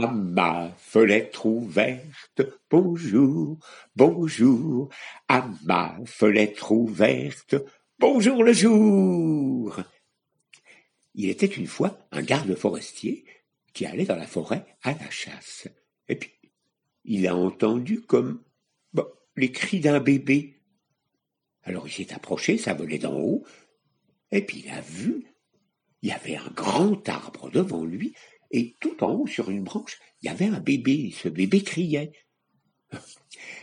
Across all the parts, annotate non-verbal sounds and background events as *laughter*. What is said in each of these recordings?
À ma fenêtre ouverte, bonjour, bonjour, à ma fenêtre ouverte, bonjour le jour. Il était une fois un garde forestier qui allait dans la forêt à la chasse. Et puis, il a entendu comme les cris d'un bébé. Alors il s'est approché, ça volait d'en haut, et puis il a vu, il y avait un grand arbre devant lui, et tout en haut sur une branche, il y avait un bébé, ce bébé criait. *laughs*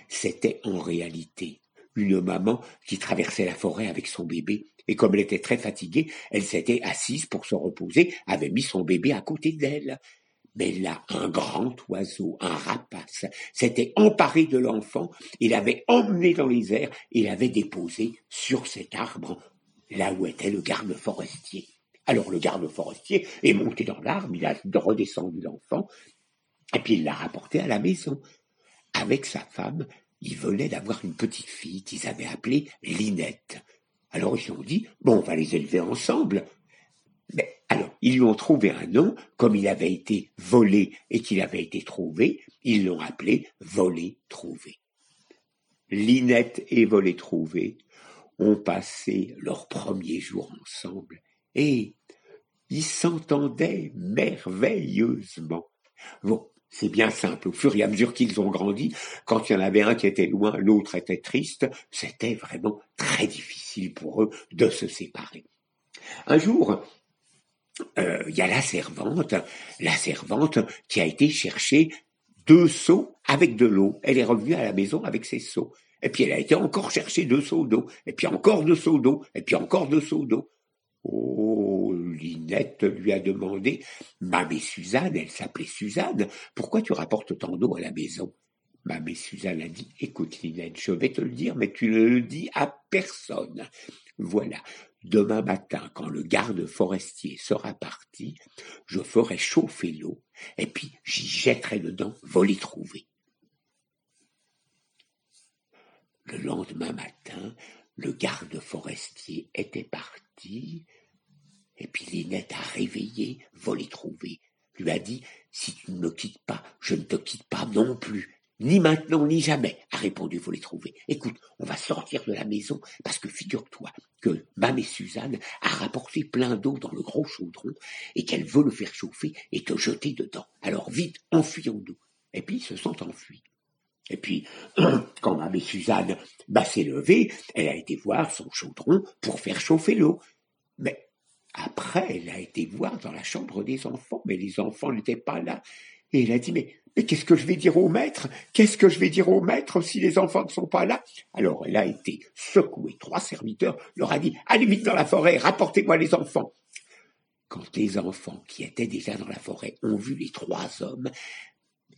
C'était en réalité une maman qui traversait la forêt avec son bébé, et comme elle était très fatiguée, elle s'était assise pour se reposer, avait mis son bébé à côté d'elle. Mais là, un grand oiseau, un rapace, s'était emparé de l'enfant, il l'avait emmené dans les airs et l'avait déposé sur cet arbre, là où était le garde forestier. Alors le garde forestier est monté dans l'arbre, il a redescendu l'enfant, et puis il l'a rapporté à la maison. Avec sa femme, il venait d'avoir une petite fille qu'ils avaient appelée Linette. Alors ils se sont dit, bon, on va les élever ensemble. Alors, ils lui ont trouvé un nom, comme il avait été volé et qu'il avait été trouvé, ils l'ont appelé Volé Trouvé. Linette et Volé Trouvé ont passé leur premier jour ensemble et ils s'entendaient merveilleusement. Bon, c'est bien simple. Au fur et à mesure qu'ils ont grandi, quand il y en avait un qui était loin, l'autre était triste, c'était vraiment très difficile pour eux de se séparer. Un jour, euh, il y a la servante, la servante qui a été chercher deux seaux avec de l'eau. Elle est revenue à la maison avec ses seaux. Et puis elle a été encore chercher deux seaux d'eau, et puis encore deux seaux d'eau, et puis encore deux seaux d'eau. Oh, Linette lui a demandé, Mamie Suzanne, elle s'appelait Suzanne, pourquoi tu rapportes tant d'eau à la maison? Mamie Suzanne a dit, écoute Linette, je vais te le dire, mais tu ne le dis à personne. Voilà, demain matin, quand le garde forestier sera parti, je ferai chauffer l'eau, et puis j'y jetterai dedans voler trouver. Le lendemain matin, le garde forestier était parti, et puis Linette a réveillé, volé trouvé, lui a dit Si tu ne me quittes pas, je ne te quitte pas non plus. Ni maintenant, ni jamais, a répondu Volé trouvé. Écoute, on va sortir de la maison parce que figure-toi que Mam et Suzanne a rapporté plein d'eau dans le gros chaudron et qu'elle veut le faire chauffer et te jeter dedans. Alors vite, enfuyons-nous. Et puis ils se sont enfuis. Et puis, *clears throat* quand Mam et Suzanne s'est levée, elle a été voir son chaudron pour faire chauffer l'eau. Mais après, elle a été voir dans la chambre des enfants, mais les enfants n'étaient pas là. Et elle a dit, mais, mais qu'est-ce que je vais dire au maître? Qu'est-ce que je vais dire au maître si les enfants ne sont pas là? Alors elle a été secouée. Trois serviteurs leur a dit, allez vite dans la forêt, rapportez-moi les enfants. Quand les enfants qui étaient déjà dans la forêt ont vu les trois hommes,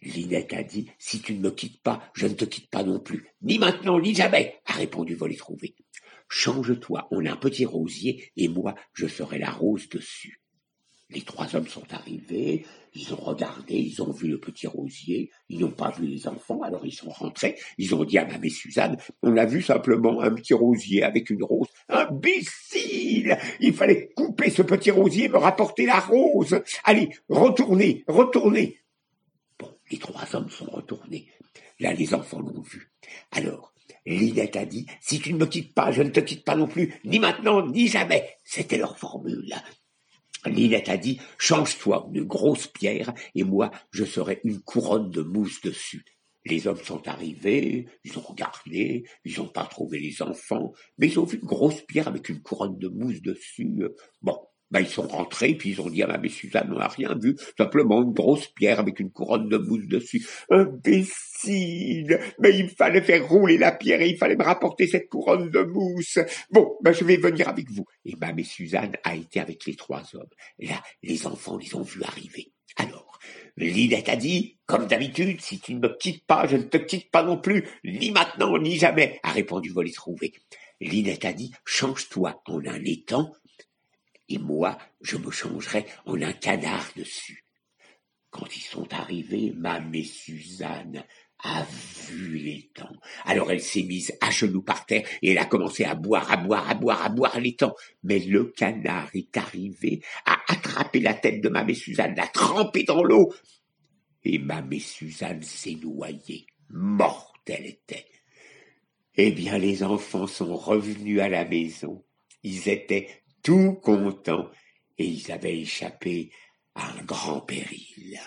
Linette a dit, si tu ne me quittes pas, je ne te quitte pas non plus. Ni maintenant, ni jamais, a répondu Voler Trouvé. Change-toi, on a un petit rosier, et moi, je serai la rose dessus. Les trois hommes sont arrivés, ils ont regardé, ils ont vu le petit rosier, ils n'ont pas vu les enfants, alors ils sont rentrés, ils ont dit à ma Suzanne, on a vu simplement un petit rosier avec une rose. Imbécile Il fallait couper ce petit rosier et me rapporter la rose. Allez, retournez, retournez. Les trois hommes sont retournés. Là, les enfants l'ont vu. Alors, Linette a dit, si tu ne me quittes pas, je ne te quitte pas non plus, ni maintenant, ni jamais. C'était leur formule. Linette a dit, change-toi une grosse pierre, et moi, je serai une couronne de mousse dessus. Les hommes sont arrivés, ils ont regardé, ils n'ont pas trouvé les enfants, mais ils ont vu une grosse pierre avec une couronne de mousse dessus. Bon, ben, ils sont rentrés, puis ils ont dit à ma Suzanne, on n'a rien vu, simplement une grosse pierre avec une couronne de mousse dessus. Imbécile Mais il fallait faire rouler la pierre et il fallait me rapporter cette couronne de mousse. Bon, ben, je vais venir avec vous. Et ma Suzanne a été avec les trois hommes. Là, les enfants les ont vus arriver. Alors, Linette a dit, comme d'habitude, si tu ne me quittes pas, je ne te quitte pas non plus, ni maintenant, ni jamais, a répondu Voler Trouvé. Linette a dit, change-toi en un étang et moi, je me changerai en un canard dessus. Quand ils sont arrivés, Mam et Suzanne a vu l'étang. Alors elle s'est mise à genoux par terre et elle a commencé à boire, à boire, à boire, à boire l'étang. Mais le canard est arrivé, a attrapé la tête de Mam et Suzanne, l'a trempée dans l'eau. et ma Suzanne s'est noyée. Morte elle était. Eh bien, les enfants sont revenus à la maison. Ils étaient tout contents et ils avaient échappé à un grand péril.